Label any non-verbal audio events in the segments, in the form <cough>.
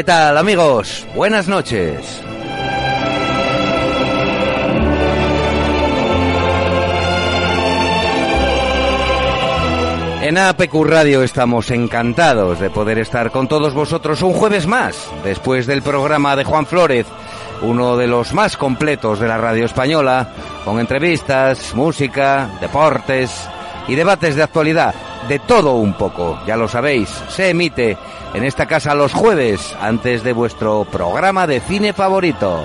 ¿Qué tal amigos? Buenas noches. En APQ Radio estamos encantados de poder estar con todos vosotros un jueves más, después del programa de Juan Flórez, uno de los más completos de la radio española, con entrevistas, música, deportes y debates de actualidad, de todo un poco, ya lo sabéis, se emite en esta casa los jueves antes de vuestro programa de cine favorito.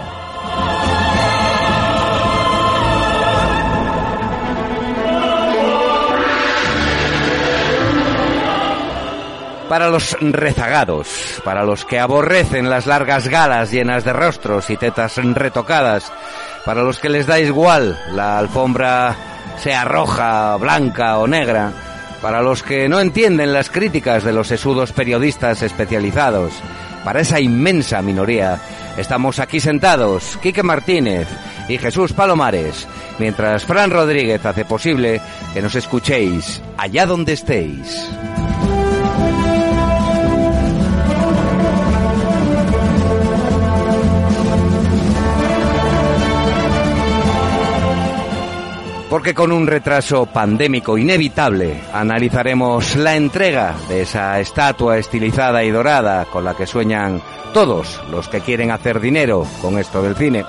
Para los rezagados, para los que aborrecen las largas galas llenas de rostros y tetas retocadas, para los que les da igual la alfombra sea roja, blanca o negra, para los que no entienden las críticas de los sesudos periodistas especializados, para esa inmensa minoría, estamos aquí sentados, Quique Martínez y Jesús Palomares, mientras Fran Rodríguez hace posible que nos escuchéis allá donde estéis. Porque con un retraso pandémico inevitable analizaremos la entrega de esa estatua estilizada y dorada con la que sueñan todos los que quieren hacer dinero con esto del cine.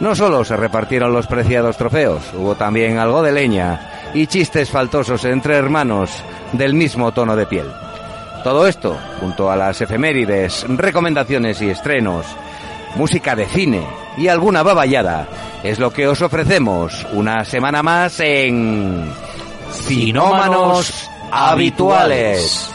No solo se repartieron los preciados trofeos, hubo también algo de leña y chistes faltosos entre hermanos del mismo tono de piel. Todo esto, junto a las efemérides, recomendaciones y estrenos, música de cine y alguna baballada, es lo que os ofrecemos una semana más en Cinómanos Habituales.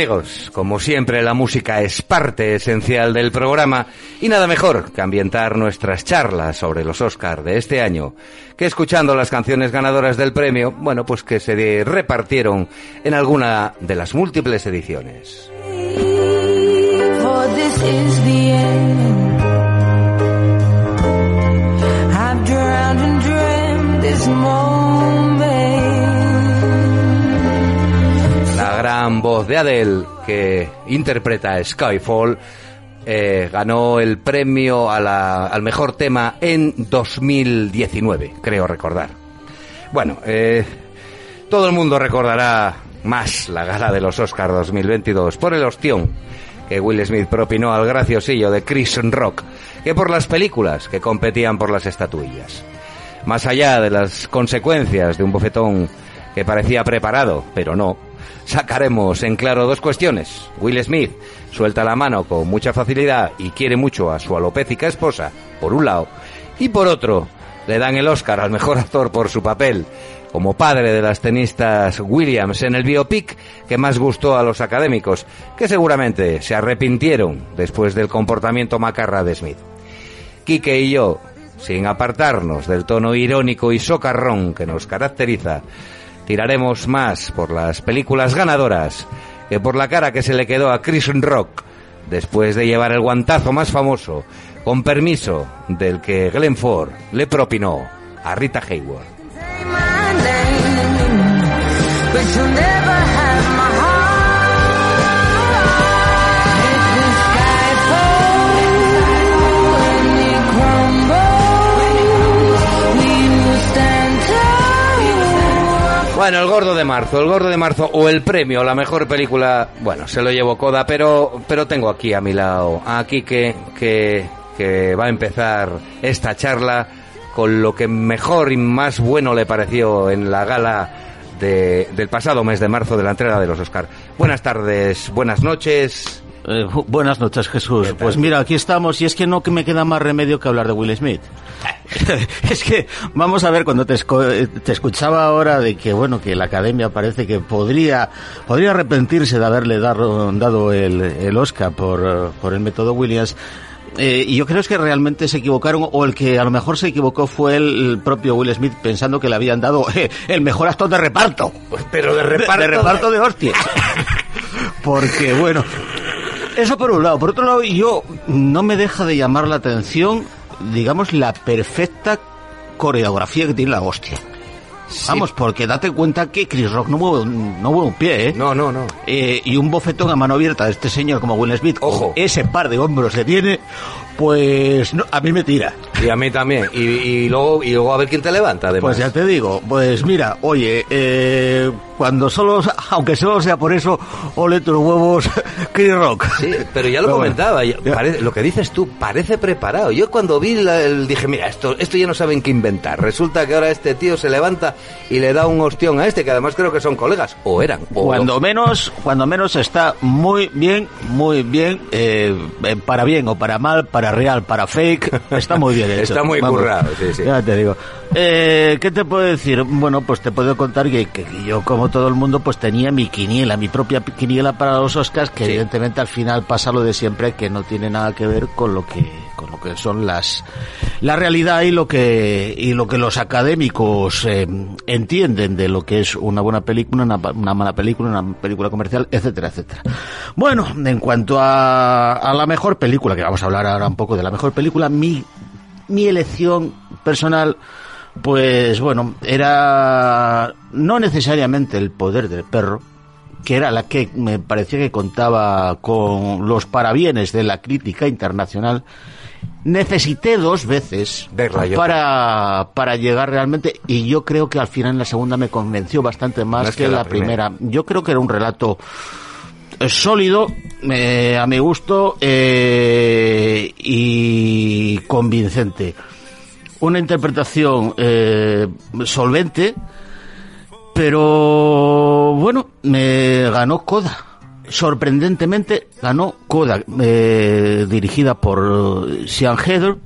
Amigos, como siempre la música es parte esencial del programa y nada mejor que ambientar nuestras charlas sobre los Oscars de este año que escuchando las canciones ganadoras del premio, bueno, pues que se repartieron en alguna de las múltiples ediciones. Voz de Adele que interpreta Skyfall eh, ganó el premio al mejor tema en 2019, creo recordar. Bueno, eh, todo el mundo recordará más la gala de los Oscars 2022 por el ostión que Will Smith propinó al graciosillo de Chris Rock que por las películas que competían por las estatuillas. Más allá de las consecuencias de un bofetón que parecía preparado, pero no, sacaremos en claro dos cuestiones. Will Smith suelta la mano con mucha facilidad y quiere mucho a su alopécica esposa, por un lado, y por otro, le dan el Oscar al mejor actor por su papel como padre de las tenistas Williams en el biopic que más gustó a los académicos, que seguramente se arrepintieron después del comportamiento macarra de Smith. Quique y yo, sin apartarnos del tono irónico y socarrón que nos caracteriza, tiraremos más por las películas ganadoras que por la cara que se le quedó a Chris Rock después de llevar el guantazo más famoso, con permiso del que Glenn Ford le propinó a Rita Hayward. Bueno, el gordo de marzo, el gordo de marzo o el premio, la mejor película, bueno, se lo llevo coda, pero, pero tengo aquí a mi lado, aquí que, que, va a empezar esta charla con lo que mejor y más bueno le pareció en la gala de- del pasado mes de marzo de la entrega de los Oscar. Buenas tardes, buenas noches. Eh, buenas noches, Jesús. Pues mira, aquí estamos y es que no que me queda más remedio que hablar de Will Smith. <laughs> es que, vamos a ver, cuando te, eh, te escuchaba ahora de que, bueno, que la academia parece que podría, podría arrepentirse de haberle dado, dado el, el Oscar por, por el método Williams. Eh, y yo creo es que realmente se equivocaron, o el que a lo mejor se equivocó fue el, el propio Will Smith pensando que le habían dado eh, el mejor actor de reparto. Pero de De- reparto. de reparto de hostias. <laughs> Porque, bueno, eso por un lado. Por otro lado, yo no me deja de llamar la atención, digamos, la perfecta coreografía que tiene la hostia. Vamos, porque date cuenta que Chris Rock no mueve, un- no mueve un pie, ¿eh? No, no, no. Eh, y un bofetón a mano abierta de este señor como Will Smith, Ojo. ese par de hombros que tiene, pues no, a mí me tira. Y a mí también. Y, y luego, y luego a ver quién te levanta, además. Pues ya te digo, pues mira, oye, eh, cuando solo, aunque solo sea por eso, ole tus huevos, <laughs> Chris Rock. Sí, pero ya lo Pero comentaba, ya- ya. parece- lo que dices tú, parece preparado. Yo cuando vi, la- el- dije, mira, esto, esto ya no saben qué inventar. Resulta que ahora este tío se levanta y le da un ostión a este, que además creo que son colegas, o eran. O Cuando menos, cuando menos está muy bien, muy bien, eh, eh, para bien o para mal, para real, para fake, está muy bien <laughs> hecho. Está muy currado, sí, sí. Ya te digo. Eh, ¿Qué te puedo decir? Bueno, pues te puedo contar que, que yo, como todo el mundo, pues tenía mi quiniela, mi propia quiniela para los Oscars, que Sí. evidentemente al final pasa lo de siempre, que no tiene nada que ver con lo que, con lo que son las, la realidad y lo que, y lo que los académicos eh, entienden de lo que es una buena película, una, una mala película, una película comercial, etcétera, etcétera. Bueno, en cuanto a, a la mejor película, que vamos a hablar ahora un poco de la mejor película, mi, mi elección personal, pues bueno, era no necesariamente el poder del perro, que era la que me parecía que contaba con los parabienes de la crítica internacional, necesité dos veces Verla para, para llegar realmente, y yo creo que al final en la segunda me convenció bastante más Más que, la primera. Yo creo que era un relato eh, sólido, eh, a mi gusto, eh, y convincente. Una interpretación eh, solvente, pero bueno, me ganó Coda. Sorprendentemente ganó Coda, eh, dirigida por Sean Heather,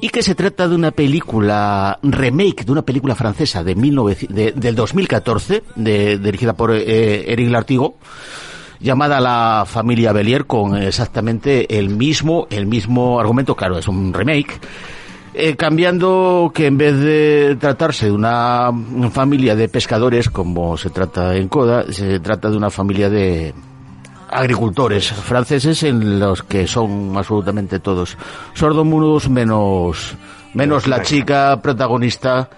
y que se trata de una película remake de una película francesa de 19 de- del 2014, de- dirigida por eh, Eric Lartigo, llamada La familia Belier con exactamente el mismo el mismo argumento, claro, es un remake. Eh, cambiando que en vez de tratarse de una familia de pescadores como se trata en Coda, se trata de una familia de agricultores franceses en los que son absolutamente todos sordomudos menos menos la chica protagonista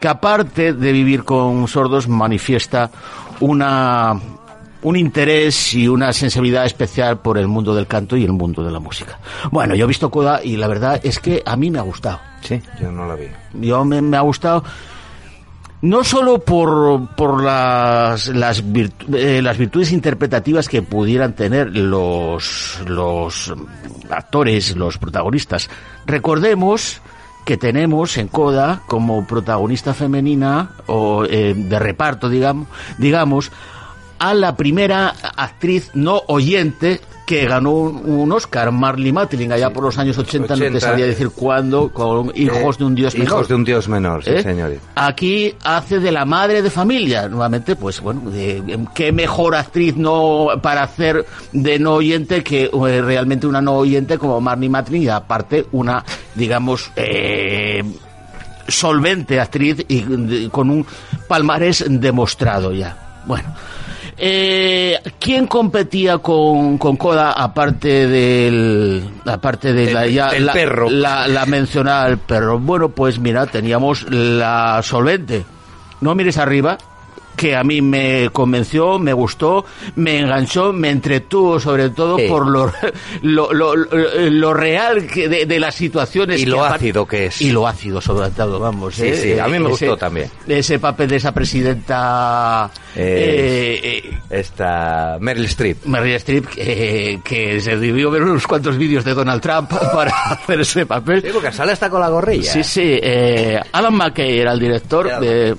que aparte de vivir con sordos manifiesta una un interés y una sensibilidad especial por el mundo del canto y el mundo de la música. Bueno, yo he visto Coda y la verdad es que a mí me ha gustado. Sí, yo no la vi. Yo me, me ha gustado no solo por, por las, las, virtu- eh, las virtudes interpretativas que pudieran tener los, los actores, los protagonistas. Recordemos que tenemos en Coda como protagonista femenina o eh, de reparto, digamos, digamos, a la primera actriz no oyente que ganó un, Oscar, Marley Matlin, allá por los años 80, no te 80, sabría decir cuándo, con Hijos de un Dios menor. Hijos de un dios menor, sí, ¿Eh? señor. Aquí hace de la madre de familia. Nuevamente, pues bueno, de- qué mejor actriz no para hacer de no oyente que eh, realmente una no oyente como Marnie Matlin y aparte una, digamos, eh, solvente actriz y de- con un palmarés demostrado ya. Bueno. Eh, ¿Quién competía con, con Coda aparte del aparte de la, ya, el la- perro. la, la mencionada el perro? Bueno, pues mira, teníamos la solvente. No mires arriba, que a mí me convenció, me gustó, me enganchó, me entretuvo sobre todo Sí. por lo, <laughs> lo, lo, lo- real que de, de las situaciones. Y que lo ácido que es. Y lo ácido sobre todo, vamos. Sí, ¿eh? sí, a mí me Ese- gustó también. Ese papel de esa presidenta... Eh, eh, Esta Meryl Streep. Meryl Streep, que, que se debió ver unos cuantos vídeos de Donald Trump <laughs> para hacer ese papel. Sí, porque sale hasta con la gorrilla. Sí, sí. eh, Alan McKay era el director de...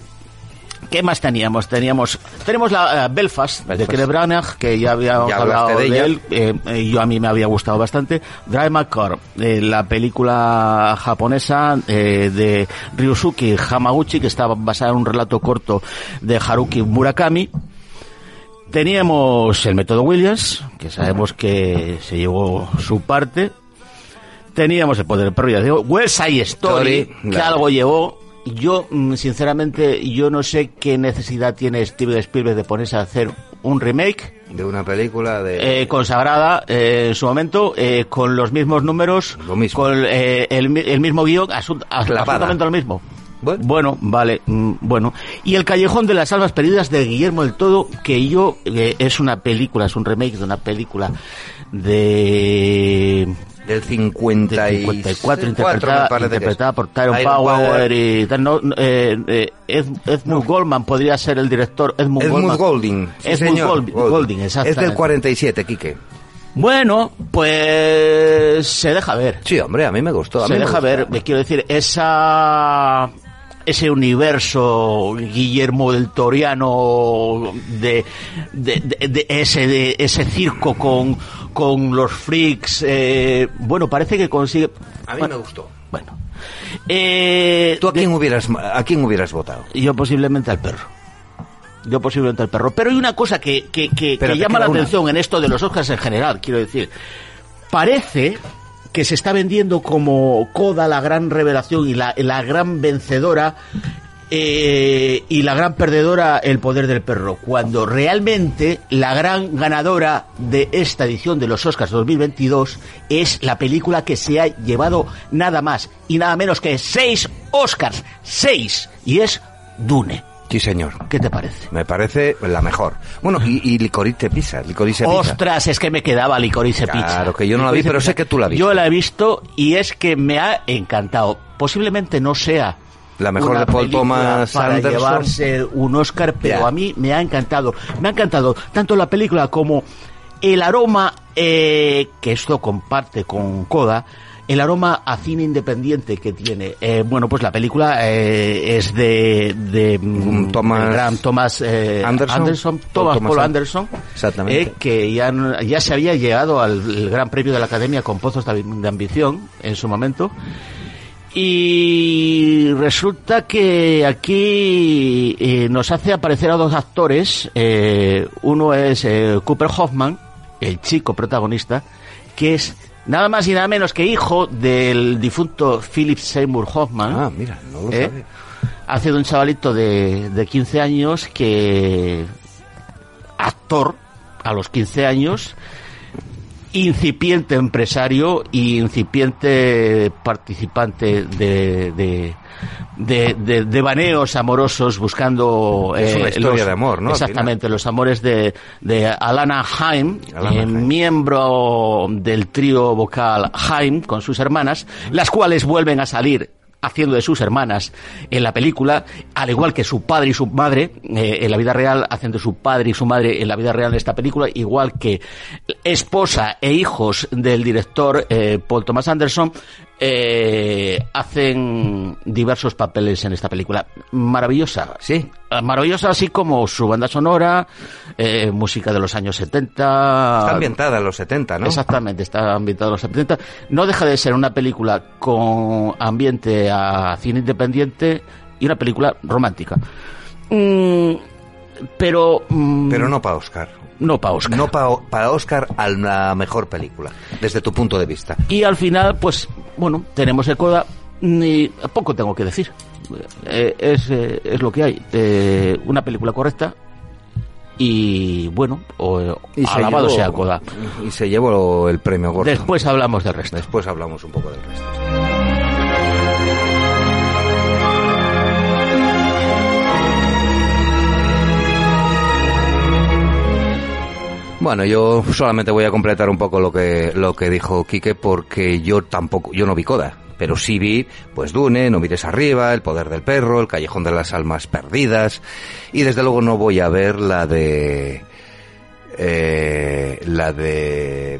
¿Qué más teníamos? Teníamos tenemos la eh, Belfast, de. Kenneth Branagh, que ya habíamos Ya hablado de, él. eh, eh, yo a mí me había gustado bastante. Drive My Car, eh, la película japonesa eh, de Ryusuke Hamaguchi, que estaba basada en un relato corto de Haruki Murakami. Teníamos el método Williams, que sabemos que se llevó su parte. Teníamos el poder del perro, ya digo, West Side Story, Story, que algo llevó. Yo, mm, sinceramente, yo no sé qué necesidad tiene Steven Spielberg de ponerse a hacer un remake De una película de... eh, consagrada eh, en su momento, eh, con los mismos números, Lo mismo. con eh, el, el mismo guion, asun- absolutamente lo mismo. Bueno. vale, mm, bueno. Y El Callejón de las Almas Perdidas de Guillermo del Todo, que yo, eh, es una película, es un remake de una película de... Del 50 del y 54 me interpretada, interpretada por Tyrone Tyrone Power, y tal, no, eh, eh, Ed- Edmund Goldman podría ser el director Edmund, Edmund Goldman. Golding. sí, Edmund señor, Gold- Golding, Es del 47, Quique. Bueno, pues se deja ver. Sí, hombre, a mí me gustó. a Se mí me deja ver, me quiero decir, esa ese universo Guillermo del Toriano de, de, de- de ese de ese circo con con los freaks eh, bueno parece que consigue A mí bueno, me gustó. bueno eh, ¿Tú a quién, hubieras, a quién hubieras votado? yo posiblemente al perro. Yo posiblemente al perro. Pero hay una cosa que, que, que- llama la una. atención en esto de los Oscars en general, quiero decir. Parece que se está vendiendo como Coda la gran revelación y la, la gran vencedora eh, y la gran perdedora el poder del perro, cuando realmente la gran ganadora de esta edición de los Oscars 2022 es la película que se ha llevado nada más y nada menos que seis Oscars, seis, y es Dune. Sí, señor. ¿Qué te parece? Me parece la mejor. Bueno, y, y Licorice Pizza. Licorice Pizza. Ostras, es que me quedaba licorice Claro, pizza. que yo no la vi, pero pizza. sé que tú la viste. Yo la he visto y es que me ha encantado. Posiblemente no sea La mejor una de Paul Thomas para Anderson. llevarse un Oscar, pero a mí me ha encantado. Me ha encantado tanto la película como el aroma eh, que esto comparte con Coda. El aroma a cine independiente que tiene. Eh, bueno, pues la película eh, es de, de mm, Thomas- el gran Thomas eh, Anderson. Thomas Thomas Paul An- Anderson, Exactamente. eh, que ya, ya se había llegado al Gran Premio de la Academia con Pozos de, de Ambición en su momento. Y resulta que aquí eh, nos hace aparecer a dos actores. eh, uno es eh, Cooper Hoffman, el chico protagonista, que es nada más y nada menos que hijo del difunto Philip Seymour Hoffman. Ah, mira, no lo ¿eh? sabía. Hace de un chavalito de, de 15 años que actor a los 15 años incipiente empresario y incipiente participante de, de, de, de- de baneos amorosos buscando Es una eh, historia de amor, ¿no? Exactamente los amores de, de Alana Haim Alana eh, Haim. miembro del trío vocal Haim con sus hermanas las cuales vuelven a salir haciendo de sus hermanas en la película, al igual que su padre y su madre eh, en la vida real, hacen de su padre y su madre en la vida real de esta película, igual que esposa e hijos del director eh, Paul Thomas Anderson, eh, hacen diversos papeles en esta película. Maravillosa. Sí. Eh, Maravillosa, así como su banda sonora, eh, música de los años 70. Está ambientada en los 70, ¿no? Exactamente, está ambientado en los 70. No deja de ser una película con ambiente a cine independiente y una película romántica. Mm, pero. mm, Pero no para Oscar. No para Oscar. No pa- para Oscar a la mejor película, desde tu punto de vista. Y al final, pues, bueno, tenemos el Coda. Ni poco tengo que decir. Eh, es, eh, es lo que hay. Eh, una película correcta. Y bueno, o, Y se alabado llevó- sea Coda. Y se llevó el premio Gordon. Después hablamos del resto. Después hablamos un poco del resto. Bueno, yo solamente voy a completar un poco lo que lo que dijo Quique porque yo tampoco yo no vi Coda, pero sí vi pues Dune, No mires arriba, El poder del perro, El callejón de las almas perdidas y desde luego no voy a ver la de eh, la de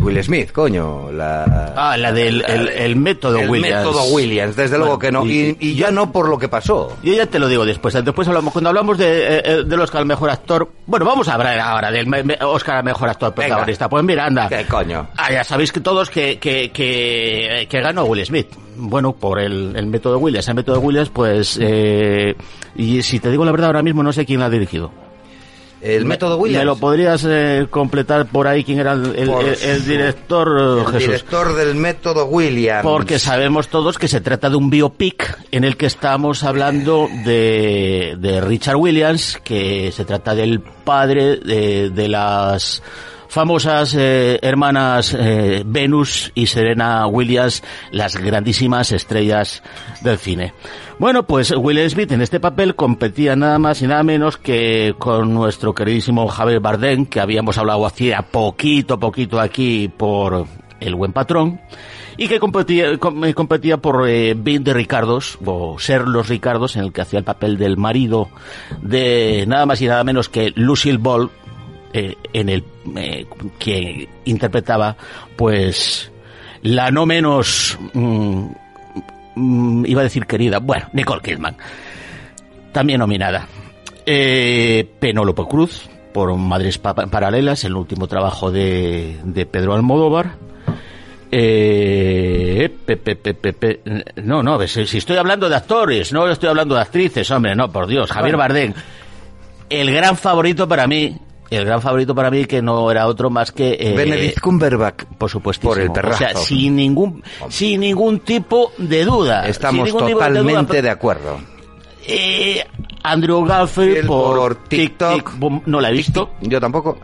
Will Smith, coño. La, Ah, la del el, el método el Williams. método Williams, desde Bueno, luego que no. Y, y ya no por lo que pasó. Yo ya te lo digo después. Después hablamos, cuando hablamos de, eh, eh, del Oscar al mejor actor. Bueno, vamos a hablar ahora del Oscar al mejor actor protagonista. Pues mira, anda. ¿Qué coño? Ah, ya sabéis que todos que, que, que, que ganó Will Smith. Bueno, por el, el método Williams. El método Williams, pues. Eh, y si te digo la verdad, ahora mismo no sé quién la ha dirigido. El método ¿Me Williams. lo podrías eh, completar por ahí quién era el, el- el- el director, eh, el Jesús? director del método Williams. Porque sabemos todos que se trata de un biopic en el que estamos hablando de, de Richard Williams, que se trata del padre de, de las famosas eh, hermanas eh, Venus y Serena Williams, las grandísimas estrellas del cine. Bueno, pues Will Smith en este papel competía nada más y nada menos que con nuestro queridísimo Javier Bardem, que habíamos hablado hacía poquito, poquito aquí por El Buen Patrón, y que competía, com- eh, competía por eh, 20 Ricardos, o ser los Ricardos, en el que hacía el papel del marido de nada más y nada menos que Lucille Ball, eh, en el eh, que interpretaba, pues, la no menos, mm, mm, iba a decir querida, bueno, Nicole Kidman, también nominada. Eh, Cruz, por Madres Pa- Paralelas, el último trabajo de, de Pedro Almodóvar. Eh, pe- pe- pe- pe- pe- no, no, si, si estoy hablando de actores, no estoy hablando de actrices, hombre, no, por Dios, Javier Bardem. El gran favorito para mí, el gran favorito para mí que no era otro más que... eh, Benedict Cumberbatch. por supuesto. Por el O sea, perrazo. sin ningún, sin ningún tipo de duda. Estamos de duda, totalmente de acuerdo. eh, Andrew Garfield por, por TikTok. Tic no la he visto. Yo tampoco.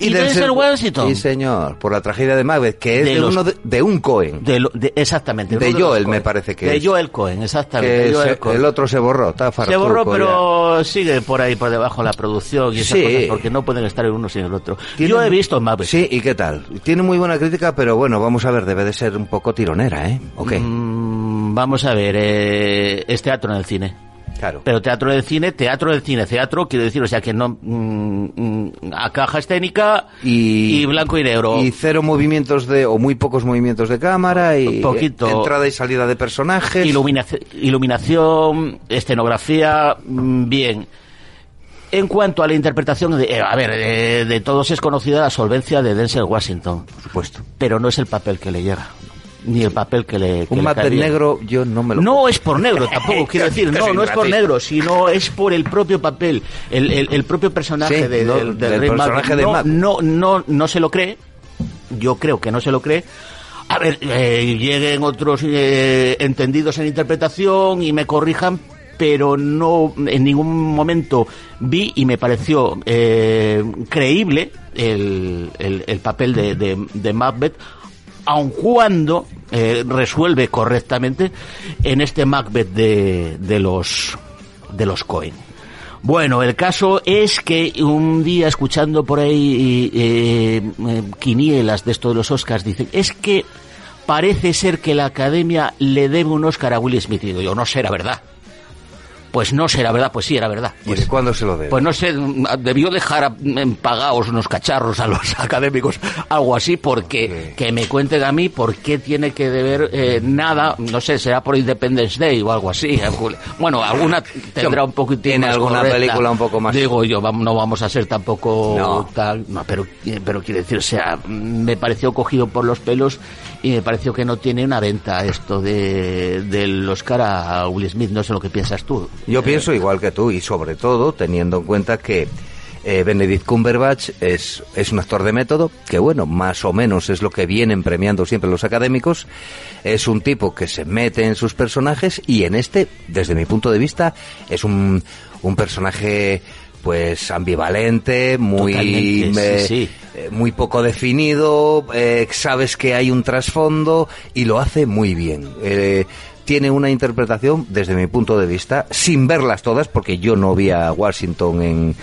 ¿Y Denzel Washington? Sí, señor. Por la tragedia de Macbeth, que es De de, los- uno de, de un Cohen. De, lo- de- exactamente. De Joel, me parece que De es. Joel Cohen, exactamente. que de Joel se- Cohen. el otro se borró. Está Se borró, pero sigue por ahí, por debajo la producción y esas Sí. cosas, porque no pueden estar el uno sin el otro. Tiene- Yo he visto Macbeth. Sí, ¿y qué tal? Tiene muy buena crítica, pero bueno, vamos a ver, debe de ser un poco tironera, ¿eh? ¿O qué? Mm, vamos a ver, eh, es teatro en el cine. Claro. Pero teatro del cine, teatro del cine, teatro, quiero decir, o sea que no. mm, mm, a caja escénica y, y blanco y negro. Y cero movimientos de, o muy pocos movimientos de cámara y Poquito. entrada y salida de personajes. Iluminaci- iluminación, escenografía, mm, bien. En cuanto a la interpretación, de, eh, a ver, eh, de todos es conocida la solvencia de Denzel Washington, Por supuesto. pero no es el papel que le llega, ni el papel que le. que Un le negro, yo no me lo No es por negro tampoco, <laughs> quiero decir, no, no es por negro, sino es por el propio papel, el, el- el propio personaje Sí, de- no, del, del rey personaje de no, no, no, no se lo cree, yo creo que no se lo cree. A ver, eh, lleguen otros eh, entendidos en interpretación y me corrijan, pero no en ningún momento vi y me pareció eh, creíble el, el- el papel de, de, de Macbeth, aun cuando eh, resuelve correctamente en este Macbeth de, de los de los Cohen. Bueno, el caso es que un día escuchando por ahí eh, eh, quinielas de esto de los Oscars dicen es que parece ser que la Academia le debe un Oscar a Will Smith. Y digo yo, no será verdad. Pues no será verdad, pues sí era verdad. ¿Y Pues, de cuándo se lo debe? pues no sé, debió dejar pagados unos cacharros a los <laughs> académicos, algo así, porque que me cuenten a mí por qué tiene que deber eh, nada, no sé, será por Independence Day o algo así. <laughs> Bueno, alguna tendrá un poco Tiene alguna película un poco más- Digo yo, no vamos a ser tampoco No. tal, no, pero, pero quiero decir, o sea, me pareció cogido por los pelos y me pareció que no tiene una venta esto de del Oscar a Will Smith, no sé lo que piensas tú. Yo pienso igual que tú y sobre todo teniendo en cuenta que eh, Benedict Cumberbatch es, es un actor de método, que bueno, más o menos es lo que vienen premiando siempre los académicos. Es un tipo que se mete en sus personajes y en este, desde mi punto de vista, es un, un personaje pues ambivalente, muy sí, sí. eh, muy poco definido, eh, sabes que hay un trasfondo y lo hace muy bien. Eh, tiene una interpretación, desde mi punto de vista, sin verlas todas, porque yo no vi a Washington en,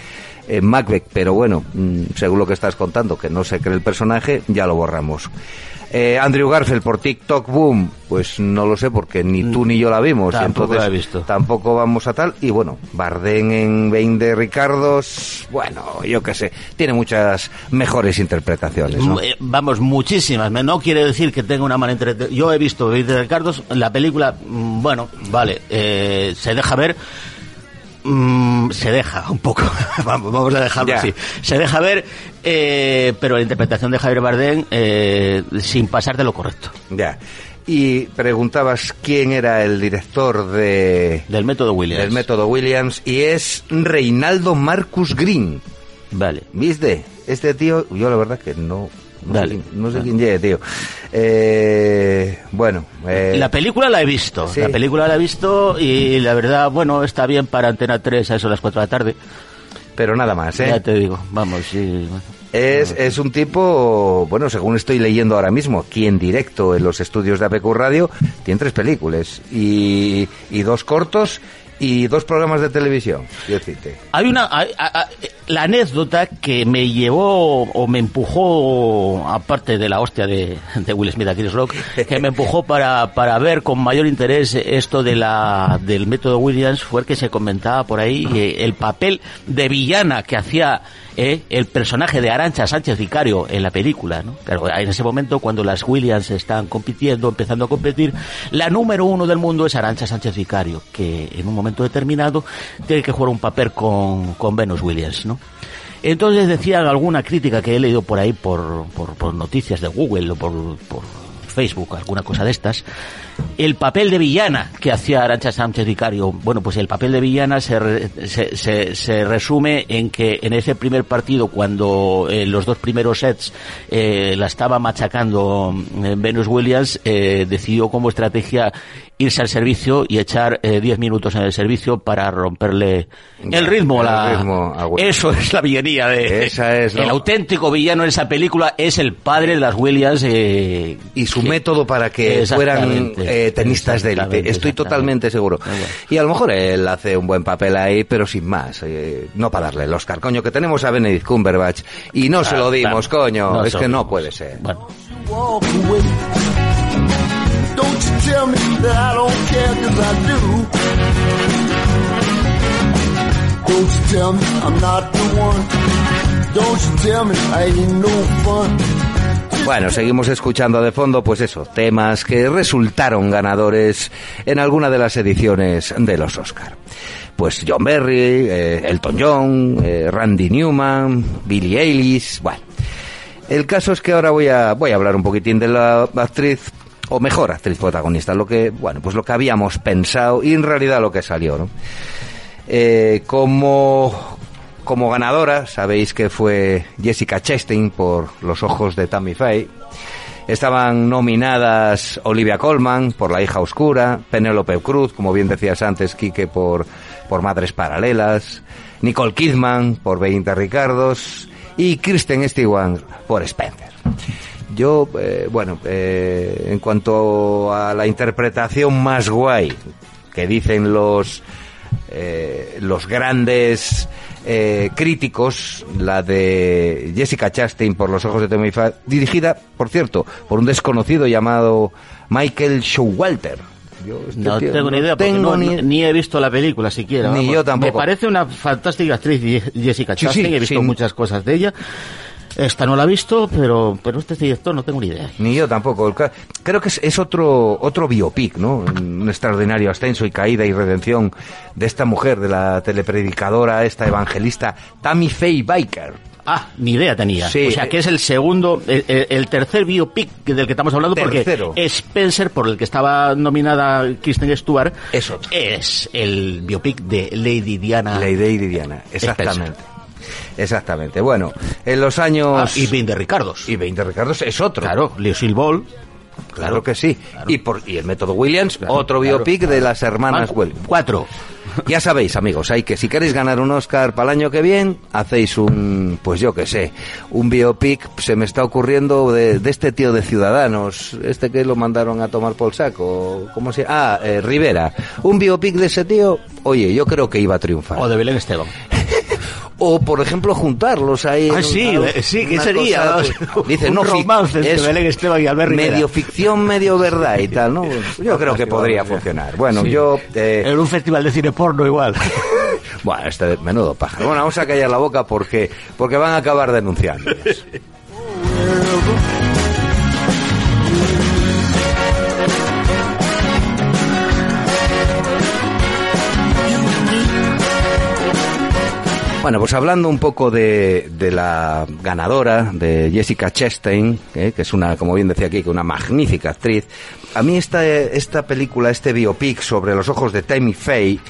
en Macbeth, pero bueno, mm, según lo que estás contando, que no se cree el personaje, ya lo borramos. Eh, Andrew Garfield por TikTok Boom, pues no lo sé porque ni tú ni yo la vimos. Tampoco entonces la he visto. Tampoco vamos a tal. Y bueno, Bardem en 20 Ricardos, bueno, yo qué sé, tiene muchas mejores interpretaciones. ¿no? Eh, Vamos, muchísimas. Me- No quiere decir que tenga una mala interpretación. Yo he visto de Ricardos, la película, mm, bueno, vale, eh, se deja ver. Mm, se deja un poco, <laughs> vamos, vamos a dejarlo así. Se deja ver, eh, pero la interpretación de Javier Bardem eh, sin pasar de lo correcto. Ya. Y preguntabas quién era el director de, Del método Williams. del método Williams y es Reinaldo Marcus Green. Vale. ¿Viste? Este tío, yo la verdad que no, no Dale. sé, quién, no sé quién llegue, tío. Eh, bueno, eh, La película la he visto, sí. la película la he visto y la verdad, bueno, está bien para Antena 3 a eso de las 4 de la tarde. pero nada más, ¿eh? Ya te digo, vamos, sí. Es, es un tipo, bueno, según estoy leyendo ahora mismo, aquí en directo en los estudios de APQ Radio, tiene tres películas y, y dos cortos y dos programas de televisión. Hay una hay- a- a- la anécdota que me llevó o me empujó aparte de la hostia de, de Will Smith a Chris Rock que me empujó para, para ver con mayor interés esto de la del método Williams fue el que se comentaba por ahí eh, el papel de villana que hacía eh, el personaje de Arancha Sánchez Vicario en la película, ¿no? Claro, en ese momento cuando las Williams están compitiendo, empezando a competir, la número uno del mundo es Arancha Sánchez Vicario, que en un momento determinado tiene que jugar un papel con, con Venus Williams, ¿no? Entonces decían alguna crítica que he leído por ahí por, por, por noticias de Google o por, por Facebook, alguna cosa de estas, el papel de villana que hacía Arancha Sánchez Vicario, bueno, pues el papel de villana se, se, se- resume en que en ese primer partido, cuando en los dos primeros sets eh, la estaba machacando eh, Venus Williams, eh, decidió como estrategia irse al servicio y echar eh, 10 minutos en el servicio para romperle el ritmo. el la- ritmo. Eso es la villanía de... Esa es, ¿no? El auténtico villano en esa película es el padre de las Williams. eh, Y su que- método para que fueran eh, tenistas de élite. Estoy totalmente seguro. Y a lo mejor él hace un buen papel ahí, pero sin más. eh, no para darle el Oscar. Coño, que tenemos a Benedict Cumberbatch. Y no se lo dimos, Claro, coño. no es que no dimos. puede ser. Bueno, Bueno, seguimos escuchando de fondo, pues eso, temas que resultaron ganadores en alguna de las ediciones de los Oscar. Pues John Berry, eh, Elton John, eh, Randy Newman, Billie Eilish, bueno. El caso es que ahora voy a, voy a hablar un poquitín de la actriz, o mejor actriz protagonista, lo que, bueno, pues lo que habíamos pensado y en realidad lo que salió, ¿no? Eh, como, como ganadora, sabéis que fue Jessica Chastain por Los ojos de Tammy Faye. Estaban nominadas Olivia Colman por La hija oscura, Penélope Cruz, como bien decías antes, Quique, por, por Madres Paralelas, Nicole Kidman por 20 Ricardos y Kristen Stewart por Spencer. Yo, eh, bueno, eh, en cuanto a la interpretación más guay que dicen los eh, los grandes eh, críticos, la de Jessica Chastain por los ojos de Tommy Fa- dirigida, por cierto, por un desconocido llamado Michael Showalter. Yo, este no tío, tengo ni idea, porque tengo no- ni- ni he visto la película siquiera. Ni vamos. yo tampoco. Me parece una fantástica actriz Jessica Sí, sí, Chastain, he visto sí. muchas cosas de ella. Esta no la he visto, pero, pero este director no tengo ni idea. Ni yo tampoco. Creo que es, es otro otro biopic, ¿no? Un extraordinario ascenso y caída y redención de esta mujer, de la telepredicadora, esta evangelista, Tammy Faye Baker. Ah, ni idea tenía. Sí, o sea, que es el segundo, el, tercer biopic del que estamos hablando, Tercero. porque Spencer, por el que estaba nominada Kristen Stewart, Es otro. es el biopic de Lady Diana. Lady Diana, exactamente. Exactamente. Bueno, en los años... Ah, y 20 Ricardos. y 20 Ricardos es otro. Claro, Lucille Ball. Claro que sí. Y, por, y el método Williams, Claro, otro biopic de las hermanas Williams. Cuatro. Ya sabéis, amigos, hay que si queréis ganar un Oscar para el año que viene, hacéis un, pues yo que sé, un biopic, se me está ocurriendo de, de este tío de Ciudadanos, este que lo mandaron a tomar por saco, ¿cómo se Ah, eh, Rivera. Un biopic de ese tío, oye, yo creo que iba a triunfar. O de Belén Esteban. <laughs> O, por ejemplo, juntarlos ahí. Ah, sí, una- eh, sí, ¿qué sería? cosa, pues, <laughs> dice, Un no, romance entre es Belén Esteban y Albert Rivera. Medio ficción, medio verdad y tal, ¿no? <laughs> Yo creo que podría funcionar. Bueno, yo... eh, En un festival de cine porno igual. <laughs> bueno, este menudo pájaro. Bueno, vamos a callar la boca porque, porque van a acabar denunciando. Bueno, pues hablando un poco de, de la ganadora, de Jessica Chastain, eh, que es una, como bien decía aquí, que una magnífica actriz. A mí esta, esta película, este biopic sobre los ojos de Tammy Faye,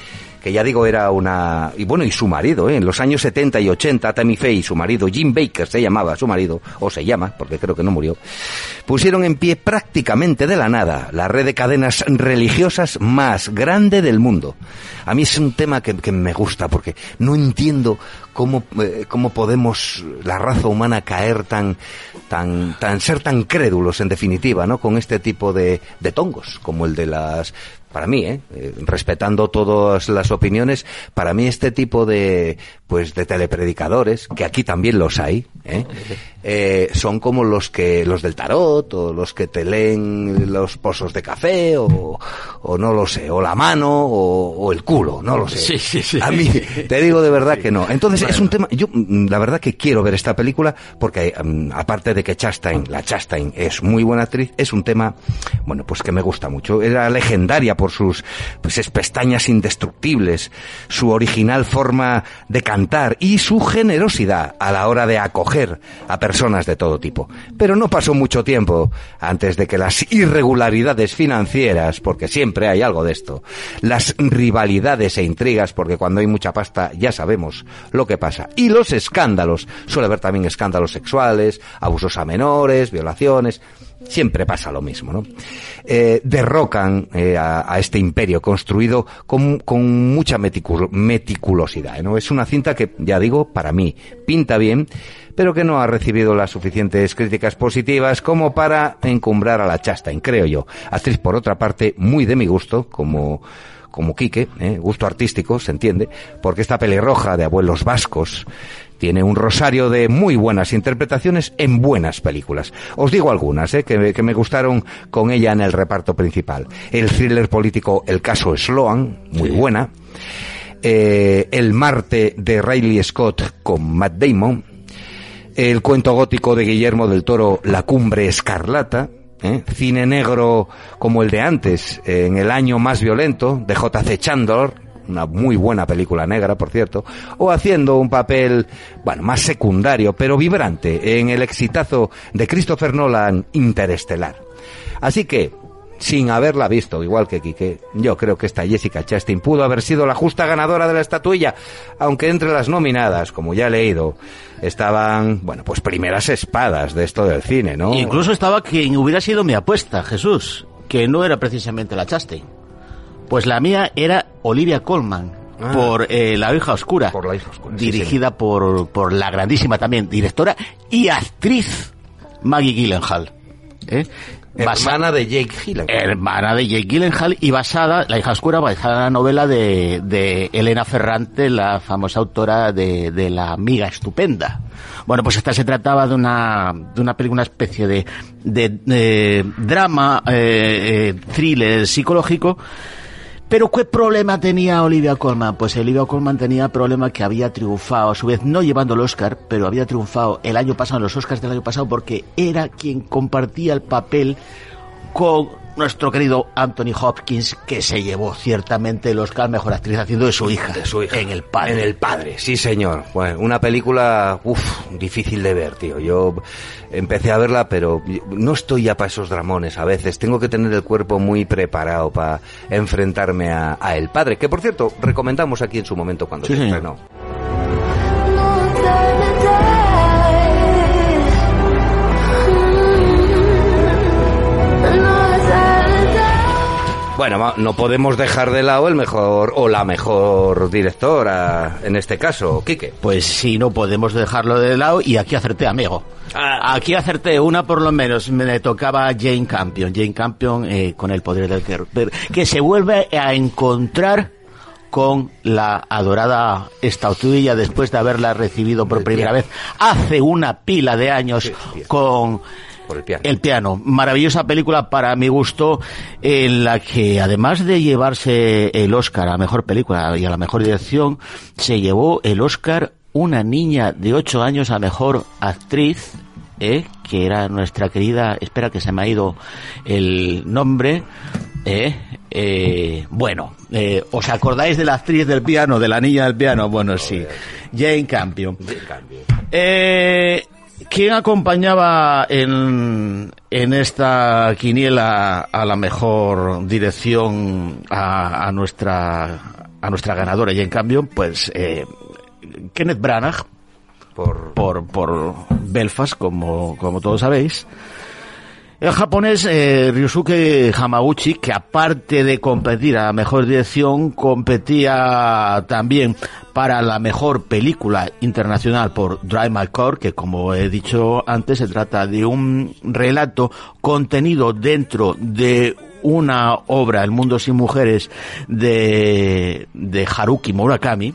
ya digo era una... Y bueno, y su marido, ¿eh? en los años 70 y 80, Tammy Faye y su marido, Jim Baker se llamaba su marido, o se llama, porque creo que no murió, pusieron en pie prácticamente de la nada la red de cadenas religiosas más grande del mundo. A mí es un tema que, que me gusta, porque no entiendo cómo, eh, cómo podemos, la raza humana, caer tan, tan, tan, ser tan crédulos, en definitiva, ¿no? Con este tipo de, de tongos, como el de las para mí, ¿eh? Eh, respetando todas las opiniones, para mí este tipo de, pues, de telepredicadores, que aquí también los hay, ¿eh? Eh, son como los que, los del tarot, o los que te leen los pozos de café, o, o no lo sé, o la mano, o, o el culo, no lo sé. Sí, sí, sí. A mí, te digo de verdad que no. Entonces, es un tema, yo, mm, la verdad que quiero ver esta película, porque, mm, aparte de que Chastain, la Chastain es muy buena actriz, es un tema, bueno, pues que me gusta mucho. Era legendaria por sus, pues, es pestañas indestructibles, su original forma de cantar y su generosidad a la hora de acoger a personas de todo tipo. Pero no pasó mucho tiempo antes de que las irregularidades financieras, porque siempre hay algo de esto, las rivalidades e intrigas, porque cuando hay mucha pasta ya sabemos lo que pasa, y los escándalos, suele haber también escándalos sexuales, abusos a menores, violaciones, siempre pasa lo mismo, ¿no? Eh, derrocan eh, a, este imperio construido con, con mucha meticu- meticulosidad, ¿no? Es una cinta que, ya digo, para mí pinta bien, pero que no ha recibido las suficientes críticas positivas como para encumbrar a la Chastain, creo yo. Actriz, por otra parte, muy de mi gusto, como como Quique, ¿eh? gusto artístico, se entiende, porque esta pelirroja de abuelos vascos tiene un rosario de muy buenas interpretaciones en buenas películas. Os digo algunas ¿eh? que, me- que me gustaron con ella en el reparto principal. El thriller político El caso Sloan, muy buena. Eh, el Marte de Riley Scott con Matt Damon. El cuento gótico de Guillermo del Toro, La cumbre escarlata. ¿eh? Cine negro como el de antes, en el año más violento, de J.C. Chandler, una muy buena película negra, por cierto, o haciendo un papel, bueno, más secundario, pero vibrante, en el exitazo de Christopher Nolan, Interestelar. Así que, sin haberla visto, igual que Quique, yo creo que esta Jessica Chastain pudo haber sido la justa ganadora de la estatuilla, aunque entre las nominadas, como ya he leído, estaban, bueno, pues primeras espadas de esto del cine, ¿no? Incluso estaba quien hubiera sido mi apuesta, Jesús, que no era precisamente la Chastain. Pues la mía era Olivia Colman, Ah. por eh, La hija oscura. Por La hija oscura, sí, Dirigida por, por la grandísima también directora y actriz Maggie Gyllenhaal. ¿eh? Hermana de Jake Gyllenhaal. hermana de Jake Gyllenhaal y basada, La hija oscura, basada en la novela de, de Elena Ferrante, la famosa autora de, de La amiga estupenda. Bueno, pues esta se trataba de una, de una película, una especie de, de, de drama, eh, eh, thriller psicológico, pero ¿qué problema tenía Olivia Colman? Pues Olivia Colman tenía problema que había triunfado, a su vez no llevando el Oscar, pero había triunfado el año pasado, en los Oscars del año pasado, porque era quien compartía el papel con nuestro querido Anthony Hopkins, que se llevó ciertamente el Oscar Mejor Actriz haciendo de su hija. de su hija. En el padre. En el padre, sí señor. Bueno, una película, uff, difícil de ver, tío. Yo empecé a verla, pero no estoy ya para esos dramones a veces. Tengo que tener el cuerpo muy preparado para enfrentarme a, a El Padre, que por cierto, recomendamos aquí en su momento cuando Sí, se estrenó. Bueno, no podemos dejar de lado el mejor o la mejor directora, en este caso, Quique. Pues sí, no podemos dejarlo de lado y aquí acerté, amigo. Ah. Aquí acerté una por lo menos, me tocaba Jane Campion, Jane Campion eh, con el poder del pero que se vuelve a encontrar con la adorada estatuilla después de haberla recibido por primera vez hace una pila de años con Por el piano. el piano. Maravillosa película para mi gusto, en la que además de llevarse el Oscar a la mejor película y a la mejor dirección, se llevó el Oscar una niña de 8 años a mejor actriz, ¿eh? que era nuestra querida, espera que se me ha ido el nombre, ¿eh? Eh, bueno, eh, ¿os acordáis de la actriz del piano, de la niña del piano? Bueno, sí, Jane Campion. Cambio. Eh, ¿Quién acompañaba en, en esta quiniela a la mejor dirección a, a nuestra a nuestra ganadora? Y en cambio, pues eh, Kenneth Branagh Por, por, por Belfast, como, como todos sabéis. El japonés eh, Ryusuke Hamaguchi, que aparte de competir a la mejor dirección, competía también para la mejor película internacional por Drive My Car, que como he dicho antes, se trata de un relato contenido dentro de una obra, El mundo sin mujeres, de, Haruki Murakami,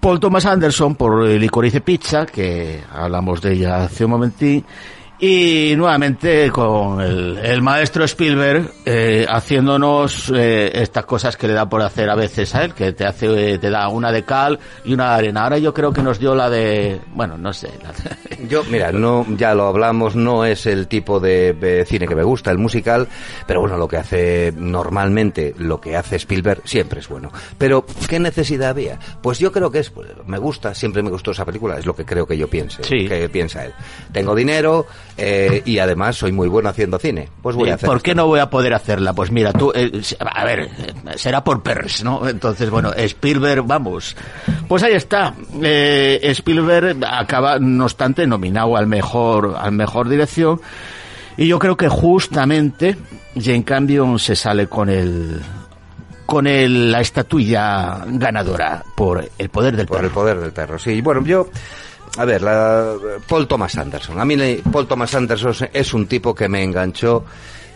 Paul Thomas Anderson por Licorice Pizza, que hablamos de ella hace un momentín, y nuevamente con el, el maestro Spielberg eh, haciéndonos eh, estas cosas que le da por hacer a veces a él, que te hace, eh, te da una de cal y una de arena. Ahora yo creo que nos dio la de, bueno, no sé. la de- <laughs> Yo, mira, no, ya lo hablamos, no es el tipo de, de cine que me gusta, el musical, pero bueno, lo que hace normalmente, lo que hace Spielberg siempre es bueno. Pero, ¿qué necesidad había? Pues yo creo que es, pues, me gusta, siempre me gustó esa película, es lo que creo que yo piense, Sí. que piensa él. Tengo dinero eh, y además soy muy bueno haciendo cine, pues voy a hacer. ¿Por qué no voy a poder hacerla? Pues mira, tú, eh, a ver, eh, será por perres, ¿no? Entonces, bueno, Spielberg, vamos. Pues ahí está. Eh, Spielberg acaba, no obstante, nominado al mejor, al mejor dirección. Y yo creo que justamente Jane Campion se sale con el, con el, la estatuilla ganadora por el poder del Por el perro. poder del perro, sí. Bueno, yo... A ver, la, Paul Thomas Anderson. A mí Paul Thomas Anderson es un tipo que me enganchó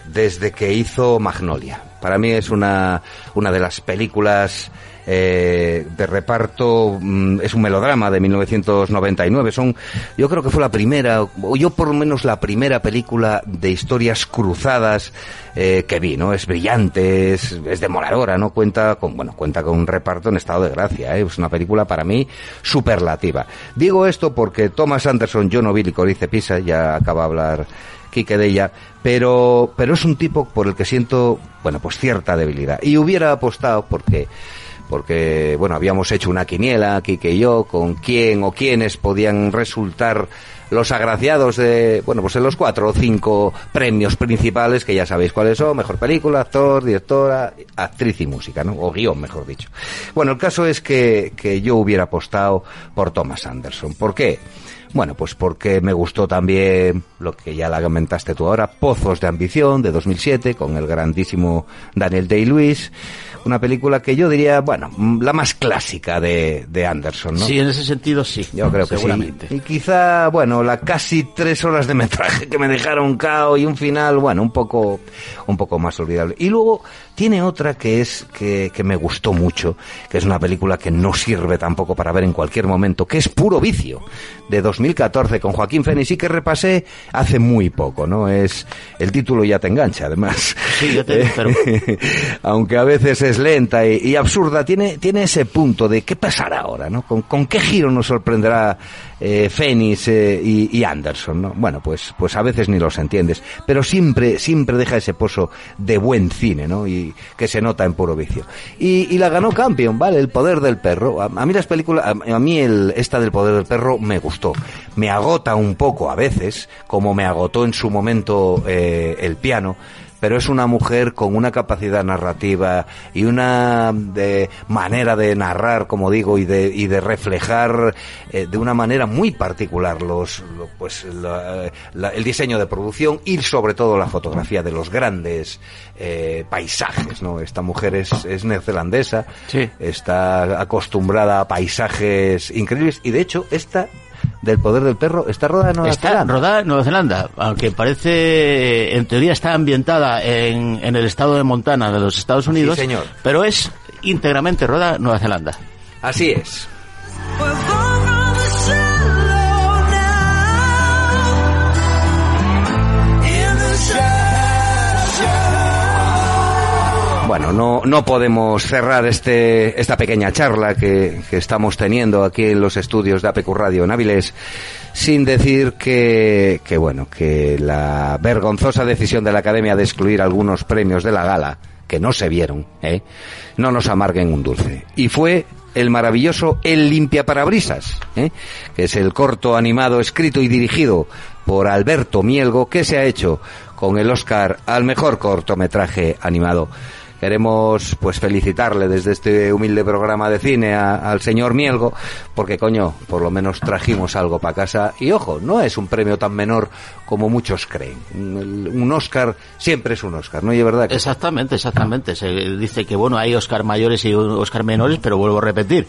desde que hizo Magnolia. Para mí es una, una de las películas eh, de reparto, mm, es un melodrama de 1999. Son, yo creo que fue la primera, o yo por lo menos la primera película de historias cruzadas eh, que vi, ¿no? Es brillante, es, es demoledora, ¿no? Cuenta con, bueno, cuenta con un reparto en estado de gracia, ¿eh? Es una película para mí superlativa. Digo esto porque Thomas Anderson, yo no vi Licorice Pisa, ya acaba de hablar Quique de ella, pero, pero es un tipo por el que siento, bueno, pues cierta debilidad. Y hubiera apostado porque, porque, bueno, habíamos hecho una quiniela, Quique y yo, con quién o quiénes podían resultar los agraciados de, bueno, pues en los cuatro o cinco premios principales, que ya sabéis cuáles son, mejor película, actor, directora, actriz y música, ¿no? O guion, mejor dicho. Bueno, el caso es que, que yo hubiera apostado por Thomas Anderson. ¿Por qué? Bueno, pues porque me gustó también lo que ya la comentaste tú ahora, Pozos de Ambición, de 2007, con el grandísimo Daniel Day-Lewis. Una película que yo diría, bueno, la más clásica de, de Anderson, ¿no? Sí, en ese sentido sí. Yo creo que seguramente. sí. Y quizá, bueno, la casi tres horas de metraje que me dejaron cao y un final, bueno, un poco, un poco más olvidable. Y luego tiene otra que es, que, que me gustó mucho, que es una película que no sirve tampoco para ver en cualquier momento, que es Puro Vicio, de 2014, con Joaquín Fénix y que repasé hace muy poco, ¿no? Es, el título ya te engancha, además. Sí, ya te- <laughs> aunque a veces es lenta y, y absurda, tiene, tiene ese punto de qué pasará ahora, ¿no? ¿Con, con qué giro nos sorprenderá eh, Fénix eh, y, y Anderson, ¿no? Bueno, pues, pues a veces ni los entiendes, pero siempre, siempre deja ese pozo de buen cine, ¿no? Y que se nota en puro vicio. Y, y la ganó Campion, ¿vale? El poder del perro. A, mí las películas, a, a mí el, esta del poder del perro me gustó. Me agota un poco a veces, como me agotó en su momento eh, el piano pero es una mujer con una capacidad narrativa y una de manera de narrar, como digo, y de, y de reflejar eh, de una manera muy particular los, lo- pues, la- la- el diseño de producción y sobre todo la fotografía de los grandes eh, paisajes, ¿no? Esta mujer es, es neozelandesa, Sí. está acostumbrada a paisajes increíbles y de hecho esta del poder del perro está rodada en Nueva Está Zelanda. rodada en Nueva Zelanda, aunque parece, en teoría está ambientada en, en el estado de Montana de los Estados Unidos, señor. pero es íntegramente rodada en Nueva Zelanda. Así es. Bueno, no, no podemos cerrar este, esta pequeña charla que, que estamos teniendo aquí en los estudios de APQ Radio en Áviles sin decir que, que, bueno, que la vergonzosa decisión de la Academia de excluir algunos premios de la gala, que no se vieron, ¿eh? no nos amarguen un dulce. Y fue el maravilloso El Limpia Parabrisas, ¿eh? que es el corto animado escrito y dirigido por Alberto Mielgo, que se ha hecho con el Oscar al mejor cortometraje animado. Queremos pues felicitarle desde este humilde programa de cine a- al señor Mielgo, porque coño, por lo menos trajimos algo para casa. Y ojo, no es un premio tan menor como muchos creen. Un, Oscar siempre es un Oscar, ¿no? Y es verdad que Exactamente, exactamente. Se dice que bueno, hay Oscar mayores y Oscar menores, pero vuelvo a repetir.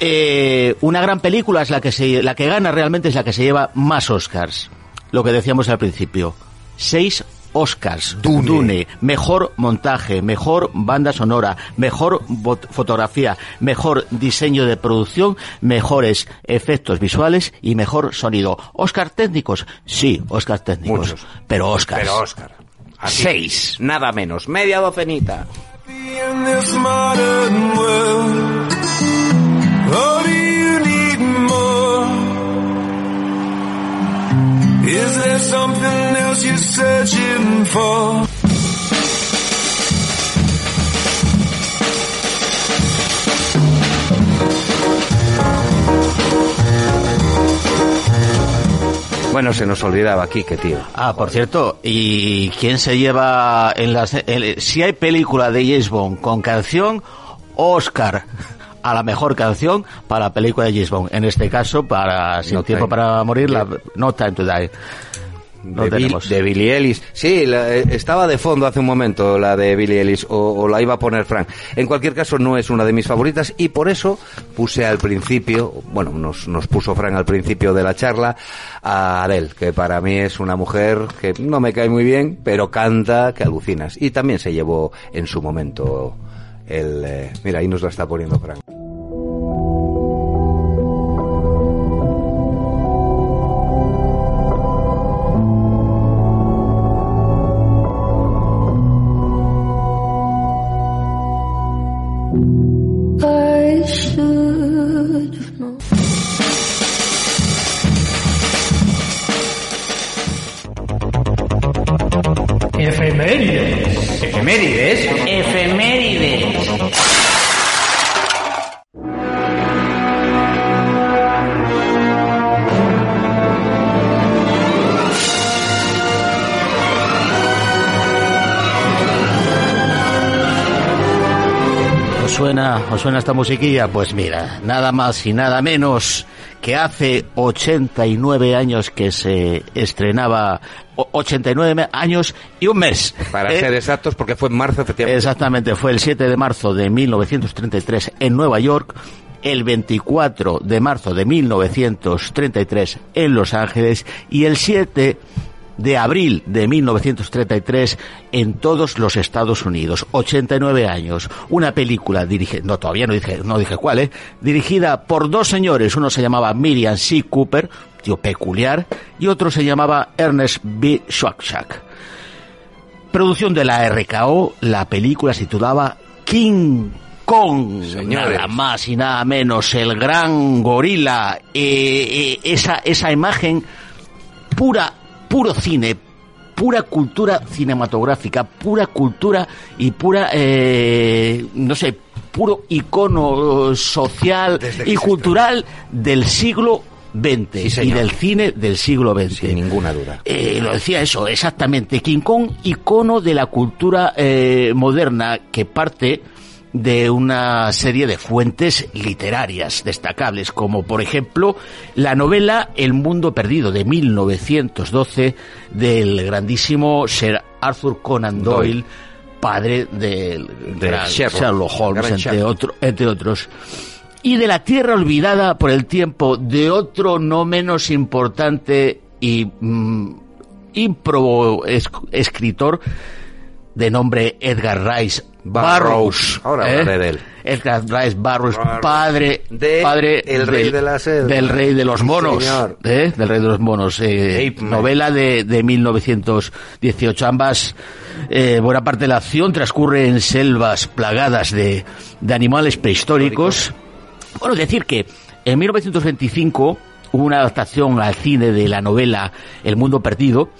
Eh, una gran película es la que se, la que gana realmente es la que se lleva más Oscars. Lo que decíamos al principio. Seis Oscars. Dune. Mejor montaje, mejor banda sonora, mejor fotografía, mejor diseño de producción, mejores efectos visuales y mejor sonido. Oscar técnicos, sí, Oscar técnicos. Muchos. Pero Oscars. Pero Oscar. Así, Seis. Nada menos, media docenita. Is there something else you're searching for? Bueno, se nos olvidaba aquí, que tío. Ah, por cierto, ¿y quién se lleva en las... en- si hay película de James Bond con canción, Oscar a la mejor canción para la película de James Bond. En este caso, para Sin No Tiempo Time. para Morir, la, No Time to Die. No de, Bill- de Billy Ellis. Sí, la- eh, estaba de fondo hace un momento la de Billy Ellis, o, o la iba a poner Frank. En cualquier caso, no es una de mis favoritas y por eso puse al principio, bueno, nos, nos puso Frank al principio de la charla, a Adele, que para mí es una mujer que no me cae muy bien, pero canta que alucinas. Y también se llevó en su momento el... eh, mira, ahí nos la está poniendo Frank. Suena, ¿Os suena esta musiquilla? Pues mira, nada más y nada menos que hace 89 años que se estrenaba, o- 89 años y un mes. Para ¿eh? ser exactos, porque fue en marzo, efectivamente. Exactamente, fue el 7 de marzo de 1933 en Nueva York, el 24 de marzo de 1933 en Los Ángeles y el 7 de abril de 1933 en todos los Estados Unidos. 89 años. Una película dirigida, no todavía no dije, no dije cuál, ¿eh? dirigida por dos señores. Uno se llamaba Miriam C. Cooper, tío peculiar, y otro se llamaba Ernest B. Schwarzschild. Producción de la RKO, la película se titulaba King Kong. Señores. Nada más y nada menos, el gran gorila. eh, eh, esa, esa imagen pura, puro cine, pura cultura cinematográfica, pura cultura y pura, eh, no sé, puro icono social Desde que y cultural del siglo XX Sí, y del cine del siglo XX. Sin ninguna duda. Eh, lo decía eso, exactamente. King Kong, icono de la cultura eh, moderna que parte de una serie de fuentes literarias destacables, como por ejemplo la novela El Mundo Perdido de 1912 del grandísimo Sir Arthur Conan Doyle, Doyle. padre del De gran Sherlock. Holmes, entre, otro- entre otros y de la tierra olvidada por el tiempo de otro no menos importante y mm, ímprobo es- escritor de nombre Edgar Rice Barrows. Ahora ¿eh? hablaré de él. Edgar Rice Barrows, Barrows. padre, De padre El Rey del, de la Selva. del rey de los monos, señor. ¿eh? del rey de los monos, eh, novela de, de 1918. Ambas, eh, buena parte de la acción transcurre en selvas plagadas de, de animales prehistóricos. Bueno, decir que en 1925 hubo una adaptación al cine de la novela El Mundo Perdido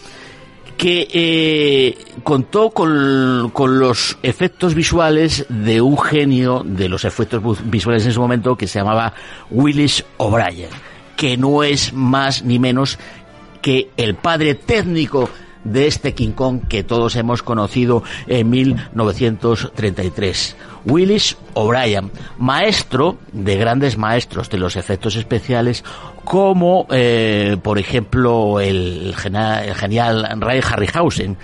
que eh, contó con, con los efectos visuales de un genio de los efectos visuales en su momento que se llamaba Willis O'Brien, que no es más ni menos que el padre técnico de este King Kong que todos hemos conocido en 1933. Willis O'Brien, maestro de grandes maestros de los efectos especiales, como eh, por ejemplo el, el genial Ray Harryhausen,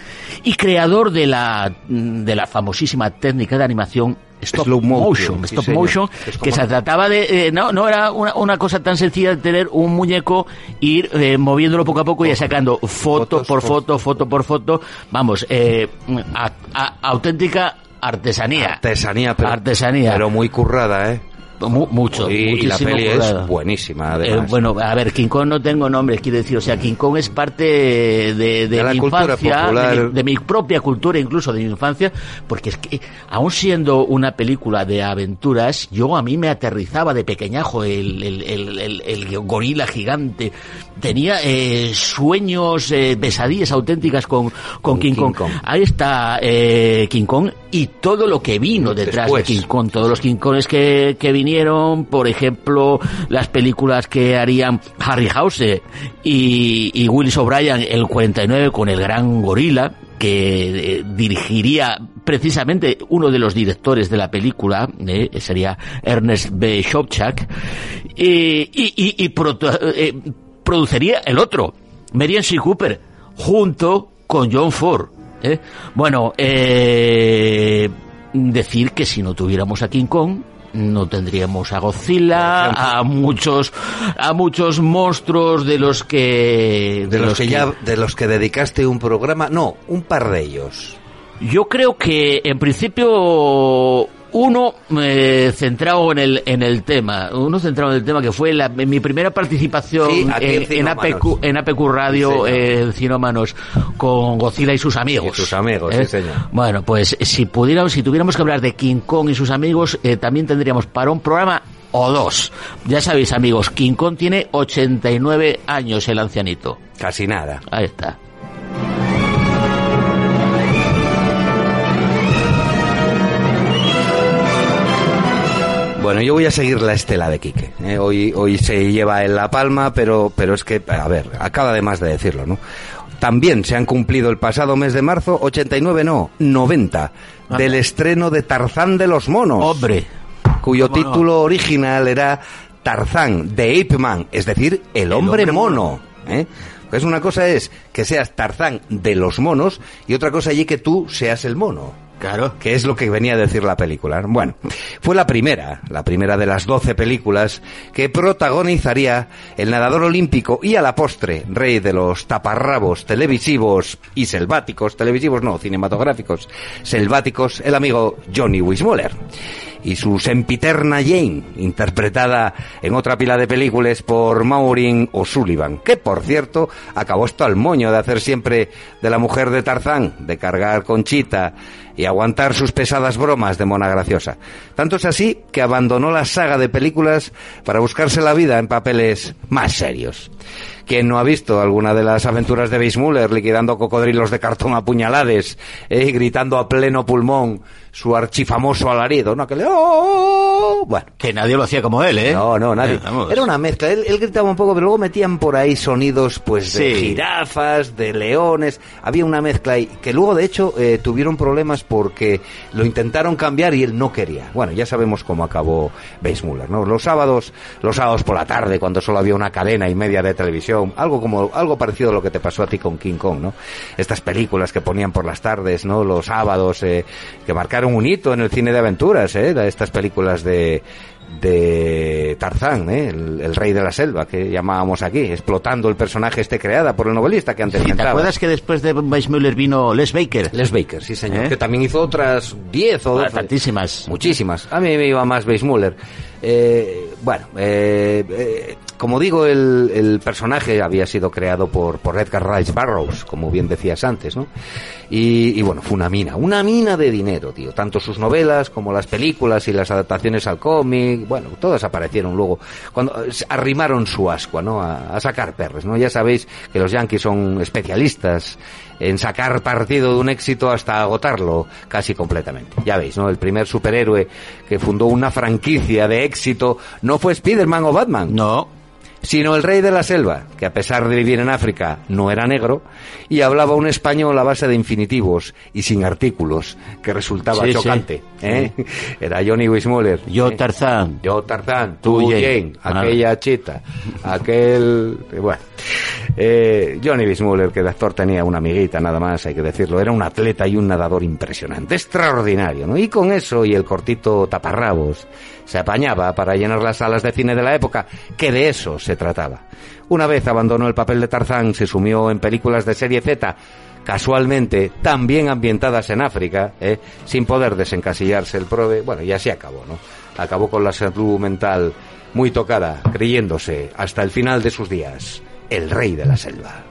y creador de la, de la famosísima técnica de animación Stop Slow motion, stop motion, que se trataba de, eh, no, no era una, una cosa tan sencilla de tener un muñeco, ir eh, moviéndolo poco a poco y sacando foto Fotos por por- foto, foto por foto, vamos, eh, a- a- auténtica artesanía. Artesanía, pero, Artesanía. pero muy currada, ¿eh? Mu- mucho. y, y la muchísimo peli es buenísima, Eh, bueno, a ver, King Kong no tengo nombre, quiero decir, o sea, King Kong es parte de, de, De la mi infancia, de mi, de mi propia cultura, incluso de mi infancia, porque es que, aún siendo una película de aventuras, yo a mí me aterrizaba de pequeñajo el, el, el, el- el gorila gigante, tenía eh, sueños, eh, pesadillas auténticas con, con King, King Kong. Kong. Ahí está eh, King Kong y todo lo que vino detrás Después. de King Kong, todos los King Kongs que, que vinieron, por ejemplo, las películas que harían Harryhausen y, y Willis O'Brien el 49 con el gran gorila, que eh, dirigiría precisamente uno de los directores de la película, eh, sería Ernest B. Shopchak, y, y, y- y proto- eh, produciría el otro, Marian C. Cooper, junto con John Ford. ¿eh? Bueno, eh, decir que si no tuviéramos a King Kong, no tendríamos a Godzilla, a muchos, a muchos monstruos de los que, de los que ya, de los que dedicaste un programa, no, un par de ellos. Yo creo que en principio uno eh, centrado en el en el tema, uno centrado en el tema que fue la- mi primera participación Sí, en en. APQ, en APQ Radio Sí, eh, Cinómanos con Godzilla y sus amigos. Y sus amigos, sí, señor. Bueno, pues si pudiéramos, si tuviéramos que hablar de King Kong y sus amigos, eh, también tendríamos para un programa o dos. Ya sabéis, amigos, King Kong tiene 89 años el ancianito. Casi nada. Ahí está. Bueno, yo voy a seguir la estela de Quique. ¿eh? Hoy, hoy se lleva en la palma, pero, pero es que, a ver, acaba además de decirlo, ¿no? También se han cumplido el pasado mes de marzo, 89 no, 90, del estreno de Tarzán de los Monos. Hombre, cuyo título original era Tarzán de Ape Man, es decir, el hombre, hombre mono. ¿eh? Pues una cosa es que seas Tarzán de los monos y otra cosa allí que tú seas el mono. Claro. Que es lo que venía a decir la película. Bueno, fue la primera, la primera de las 12 películas que protagonizaría el nadador olímpico y a la postre rey de los taparrabos televisivos y selváticos, televisivos no, cinematográficos, selváticos, el amigo Johnny Weissmuller. Y su sempiterna Jane, interpretada en otra pila de películas por Maureen O'Sullivan, que por cierto acabó esto al moño de hacer siempre de la mujer de Tarzán, de cargar conchita y aguantar sus pesadas bromas de mona graciosa. Tanto es así que abandonó la saga de películas para buscarse la vida en papeles más serios. ¿Quién no ha visto alguna de las aventuras de Weissmuller liquidando cocodrilos de cartón a puñalades eh, y gritando a pleno pulmón su archifamoso alarido? ¿no? Que le... ¡Oh! Bueno, Que nadie lo hacía como él, ¿eh? no, no, nadie. Eh. Era una mezcla. Él, él gritaba un poco, pero luego metían por ahí sonidos, pues, de jirafas, de leones. Había una mezcla y que luego, de hecho, eh, tuvieron problemas porque lo intentaron cambiar y él no quería. Bueno, ya sabemos cómo acabó Weissmuller, ¿no? Los sábados, los sábados por la tarde, cuando solo había una cadena y media de televisión, algo como, algo parecido a lo que te pasó a ti con King Kong, ¿no? Estas películas que ponían por las tardes, ¿no? Los sábados, eh, que marcaron un hito en el cine de aventuras, ¿eh? Estas películas de, de Tarzán, ¿eh? el, el rey de la selva que llamábamos aquí, explotando el personaje este creada por el novelista que antes ¿Y ¿Te acuerdas que después de Weissmuller vino Les Baker? Les Baker, sí señor, ¿Eh? que también hizo otras 10 o Ah, 12. tantísimas. Muchísimas. A mí me iba más Weissmuller. Eh, bueno, eh, eh, como digo, el, el personaje había sido creado por, por Edgar Rice Burroughs, como bien decías antes, ¿no? Y, y bueno, fue una mina, una mina de dinero, tío. Tanto sus novelas como las películas y las adaptaciones al cómic, bueno, todas aparecieron luego. Cuando eh, arrimaron su ascua, ¿no? A, a sacar perres, ¿no? Ya sabéis que los yankees son especialistas en sacar partido de un éxito hasta agotarlo casi completamente. Ya veis, ¿no? El primer superhéroe que fundó una franquicia de éxito no fue Spider-Man o Batman, No. Sino el rey de la selva, que a pesar de vivir en África no era negro y hablaba un español a base de infinitivos y sin artículos, que resultaba Sí, sí. chocante. ¿eh? <laughs> Era Johnny Weissmuller. Yo, ¿eh? Tarzán. Yo Tarzán, Tú, tú Jane. Jane, Nada. aquella chita, aquel... Bueno, eh, Johnny Weissmuller, que de actor tenía una amiguita nada más, hay que decirlo, era un atleta y un nadador impresionante, extraordinario, ¿no? Y con eso y el cortito taparrabos se apañaba para llenar las salas de cine de la época, que de eso se trataba. Una vez abandonó el papel de Tarzán, se sumió en películas de serie Z, casualmente también ambientadas en África, ¿eh? sin poder desencasillarse el prove. Bueno, y así acabó, ¿no? Acabó con la salud mental muy tocada, creyéndose hasta el final de sus días el rey de la selva.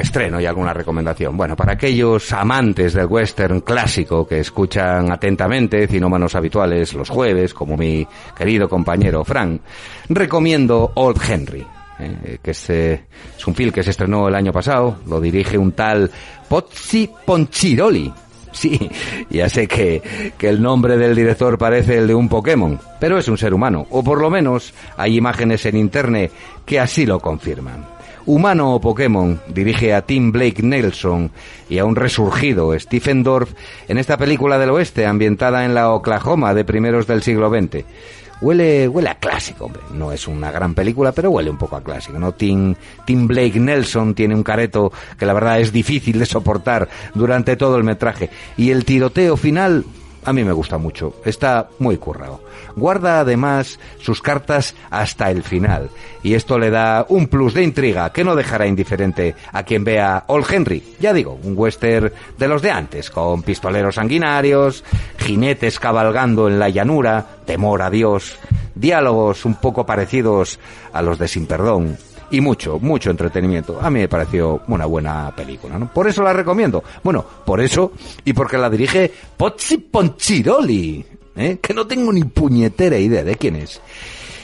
Estreno y alguna recomendación. Bueno, para aquellos amantes del western clásico que escuchan atentamente cinómanos habituales los jueves, como mi querido compañero Frank, recomiendo Old Henry. eh, que es, un film que se estrenó el año pasado, lo dirige un tal Pozzi Ponchiroli. <laughs> Sí, ya sé que, que el nombre del director parece el de un Pokémon, pero es un ser humano, o por lo menos hay imágenes en internet que así lo confirman. Humano o Pokémon dirige a Tim Blake Nelson y a un resurgido Stephen Dorff en esta película del oeste ambientada en la Oklahoma de primeros del siglo XX. Huele, huele a clásico, hombre. No es una gran película, pero huele un poco a clásico, ¿no? Tim, Tim Blake Nelson tiene un careto que la verdad es difícil de soportar durante todo el metraje. Y el tiroteo final, a mí me gusta mucho. Está muy currado. Guarda además sus cartas hasta el final. Y esto le da un plus de intriga que no dejará indiferente a quien vea Old Henry. Ya digo, un western de los de antes, con pistoleros sanguinarios, jinetes cabalgando en la llanura, temor a Dios, diálogos un poco parecidos a los de Sin Perdón, y mucho, mucho entretenimiento. A mí me pareció una buena película, ¿no? Por eso la recomiendo. Bueno, por eso y porque la dirige Pozzi Ponchiroli, ¿eh? que no tengo ni puñetera idea de quién es.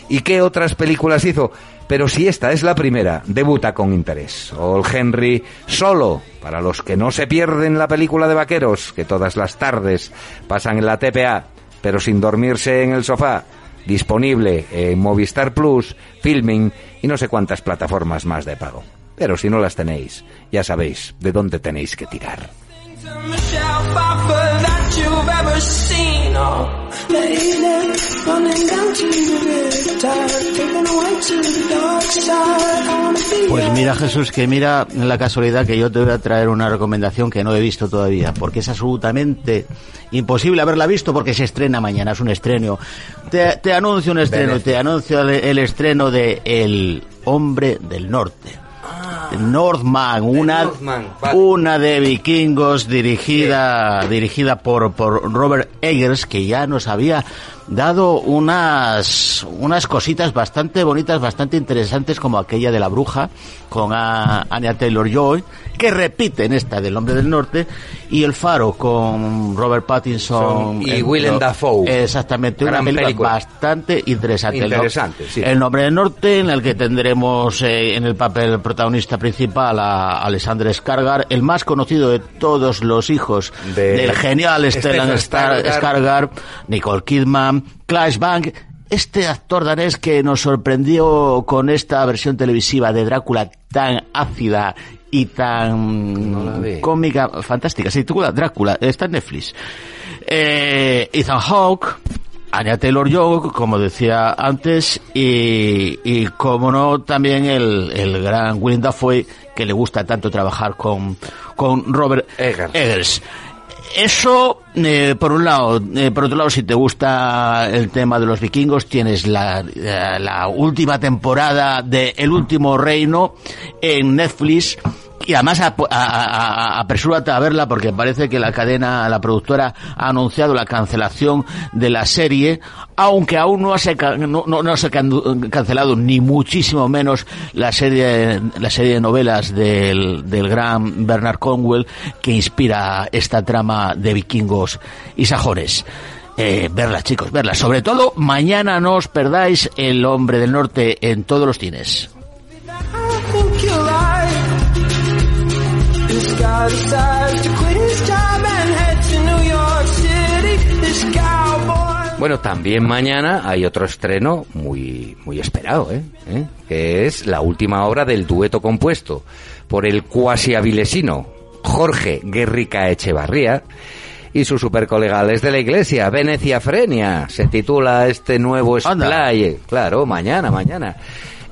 ¿Y qué otras películas hizo? Pero si esta es la primera, debuta con interés. Old Henry solo, para los que no se pierden la película de vaqueros, que todas las tardes pasan en la TPA, pero sin dormirse en el sofá. Disponible en Movistar Plus, Filming y no sé cuántas plataformas más de pago. Pero si no las tenéis, ya sabéis de dónde tenéis que tirar. Pues mira Jesús, que mira la casualidad que yo te voy a traer una recomendación que no he visto todavía, porque es absolutamente imposible haberla visto porque se estrena mañana, es un estreno. Te, te anuncio un estreno, te anuncio el, el estreno de El Hombre del Norte. Northman, una, Northman, vale. una de vikingos dirigida, dirigida por, por Robert Eggers, que ya nos había dado unas, unas cositas bastante bonitas, bastante interesantes, como aquella de la bruja, con a- Anya Taylor Joy, que repite en esta del Hombre del Norte, y El Faro con Robert Pattinson Son- y Willem Dafoe. Exactamente, una película, película. bastante interesante. El Interesante, sí. El Nombre del Norte, en el que tendremos eh, en el papel protagonista principal a Alexander Skarsgård, el más conocido de todos los hijos De del genial Stellan. Skarsgård, Nicole Kidman, Clash Bank, este actor danés que nos sorprendió con esta versión televisiva de Drácula tan ácida y tan No cómica, fantástica. Se titula Drácula, está en Netflix. Eh, Ethan Hawke, Anya Taylor Joy, como decía antes, y, y como no, también el, el gran Willem Dafoe, que le gusta tanto trabajar con, con Robert Eggers. Eggers. Eso, eh, por un lado. Eh, por otro lado, si te gusta el tema de los vikingos, tienes la, la última temporada de El Último Reino en Netflix. Y además a- apresúrate a verla porque parece que la cadena, la productora ha anunciado la cancelación de la serie, aunque aún no se, se ha can- cancelado ni muchísimo menos la serie, la serie de novelas del, del gran Bernard Conwell que inspira esta trama de vikingos y sajones. Eh, verla chicos, verla. Sobre todo, mañana no os perdáis El Hombre del Norte en todos los cines. Guy decides to quit his job and head to New York City. This cowboy. Bueno, también mañana hay otro estreno muy, muy esperado, ¿eh? ¿Eh? Que es la última obra del dueto compuesto por el cuasi avilesino Jorge Guerrica Echevarría y sus supercolegales de la iglesia, Venecia Frenia. Se titula este nuevo splay. Claro, mañana, mañana.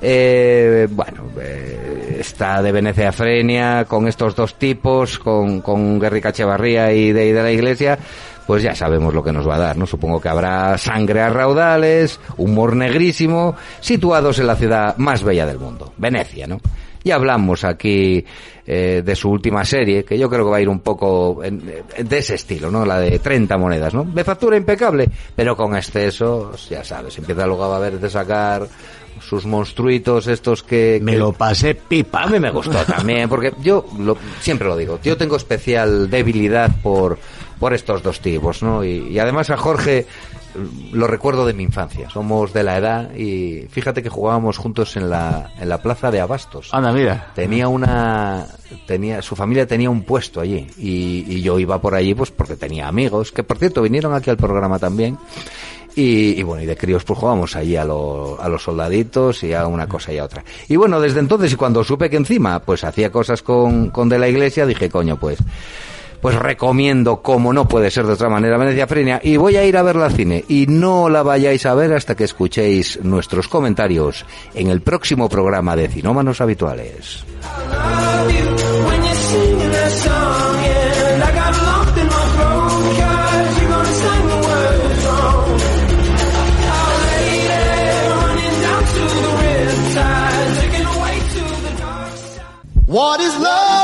Eh, bueno, eh, está de Venecia Frenia con estos dos tipos, con, con Guerrica Echevarría y de, de la iglesia, pues ya sabemos lo que nos va a dar, ¿no? Supongo que habrá sangre a raudales, humor negrísimo, situados en la ciudad más bella del mundo, Venecia, ¿no? Y hablamos aquí eh, de su última serie, que yo creo que va a ir un poco en- de ese estilo, ¿no? La de 30 monedas, ¿no? De factura impecable, pero con excesos, ya sabes, empieza luego a ver de sacar sus monstruitos estos que... Me que- lo pasé pipa. a mí me gustó también, porque yo lo- siempre lo digo, yo tengo especial debilidad por, por estos dos tipos, ¿no? Y, y además a Jorge eh, lo recuerdo de mi infancia, somos de la edad y fíjate que jugábamos juntos en la, en la plaza de Abastos. Anda, mira. Tenía una, tenía, su familia tenía un puesto allí y, y yo iba por allí pues porque tenía amigos, que por cierto vinieron aquí al programa también. Y, y bueno, y de críos pues jugábamos allí a, lo- a los soldaditos y a una cosa y a otra. Y bueno, desde entonces y cuando supe que encima pues hacía cosas con, con de la iglesia, dije, coño, pues, pues recomiendo, como no puede ser de otra manera, Venecia Frenia, y voy a ir a verla al cine. Y no la vayáis a ver hasta que escuchéis nuestros comentarios en el próximo programa de Cinómanos Habituales. What is love?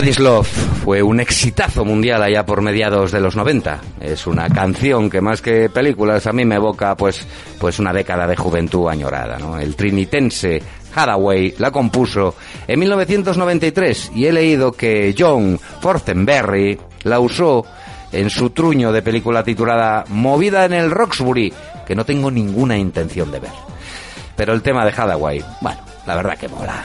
Love fue un exitazo mundial allá por mediados de los 90. Es una canción que más que películas a mí me evoca pues, pues una década de juventud añorada. El trinitense Hathaway la compuso en 1993 y he leído que John Fortenberry la usó en su truño de película titulada Movida en el Roxbury, que no tengo ninguna intención de ver. Pero el tema de Hathaway, bueno, la verdad que mola.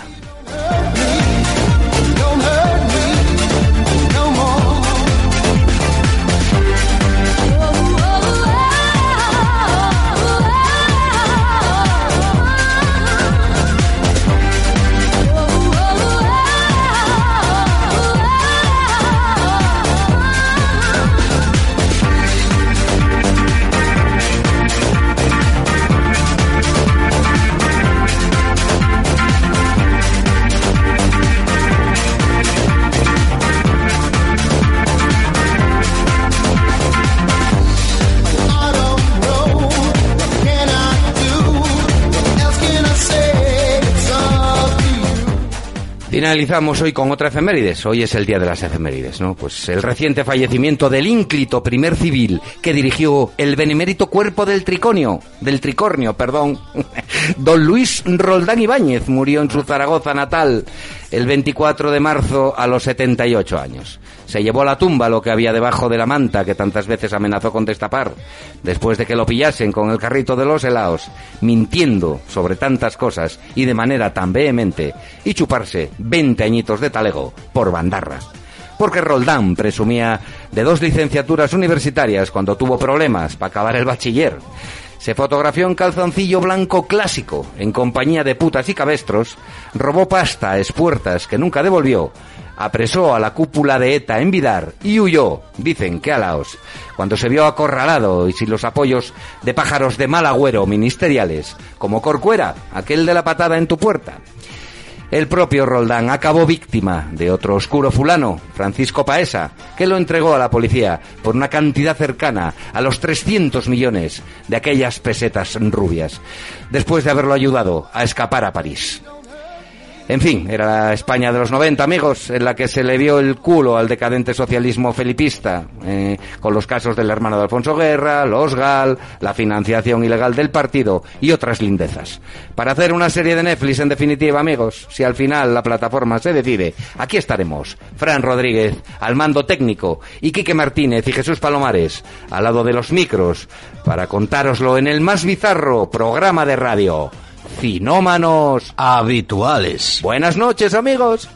Finalizamos hoy con otra efemérides. Hoy es el día de las efemérides, ¿no? Pues el reciente fallecimiento del ínclito primer civil que dirigió el benemérito cuerpo del triconio, del tricornio, perdón. <laughs> Don Luis Roldán Ibáñez murió en su Zaragoza natal el 24 de marzo a los 78 años. Se llevó a la tumba lo que había debajo de la manta que tantas veces amenazó con destapar, después de que lo pillasen con el carrito de los helados, mintiendo sobre tantas cosas y de manera tan vehemente, y chuparse 20 añitos de talego por bandarra. Porque Roldán presumía de dos licenciaturas universitarias cuando tuvo problemas para acabar el bachiller. Se fotografió en calzoncillo blanco clásico, en compañía de putas y cabestros, robó pasta a espuertas que nunca devolvió, apresó a la cúpula de ETA en Vidar y huyó, dicen que a Laos, cuando se vio acorralado y sin los apoyos de pájaros de mal agüero ministeriales, como Corcuera, aquel de la patada en tu puerta. El propio Roldán acabó víctima de otro oscuro fulano, Francisco Paesa, que lo entregó a la policía por una cantidad cercana a los 300 millones de aquellas pesetas rubias, después de haberlo ayudado a escapar a París. En fin, era la España de los 90, amigos, en la que se le vio el culo al decadente socialismo felipista, eh, con los casos del hermano de Alfonso Guerra, los GAL, la financiación ilegal del partido y otras lindezas. Para hacer una serie de Netflix, en definitiva, amigos, si al final la plataforma se decide, aquí estaremos. Fran Rodríguez, al mando técnico, y Quique Martínez y Jesús Palomares, al lado de los micros, para contároslo en el más bizarro programa de radio cinómanos habituales. Buenas noches amigos.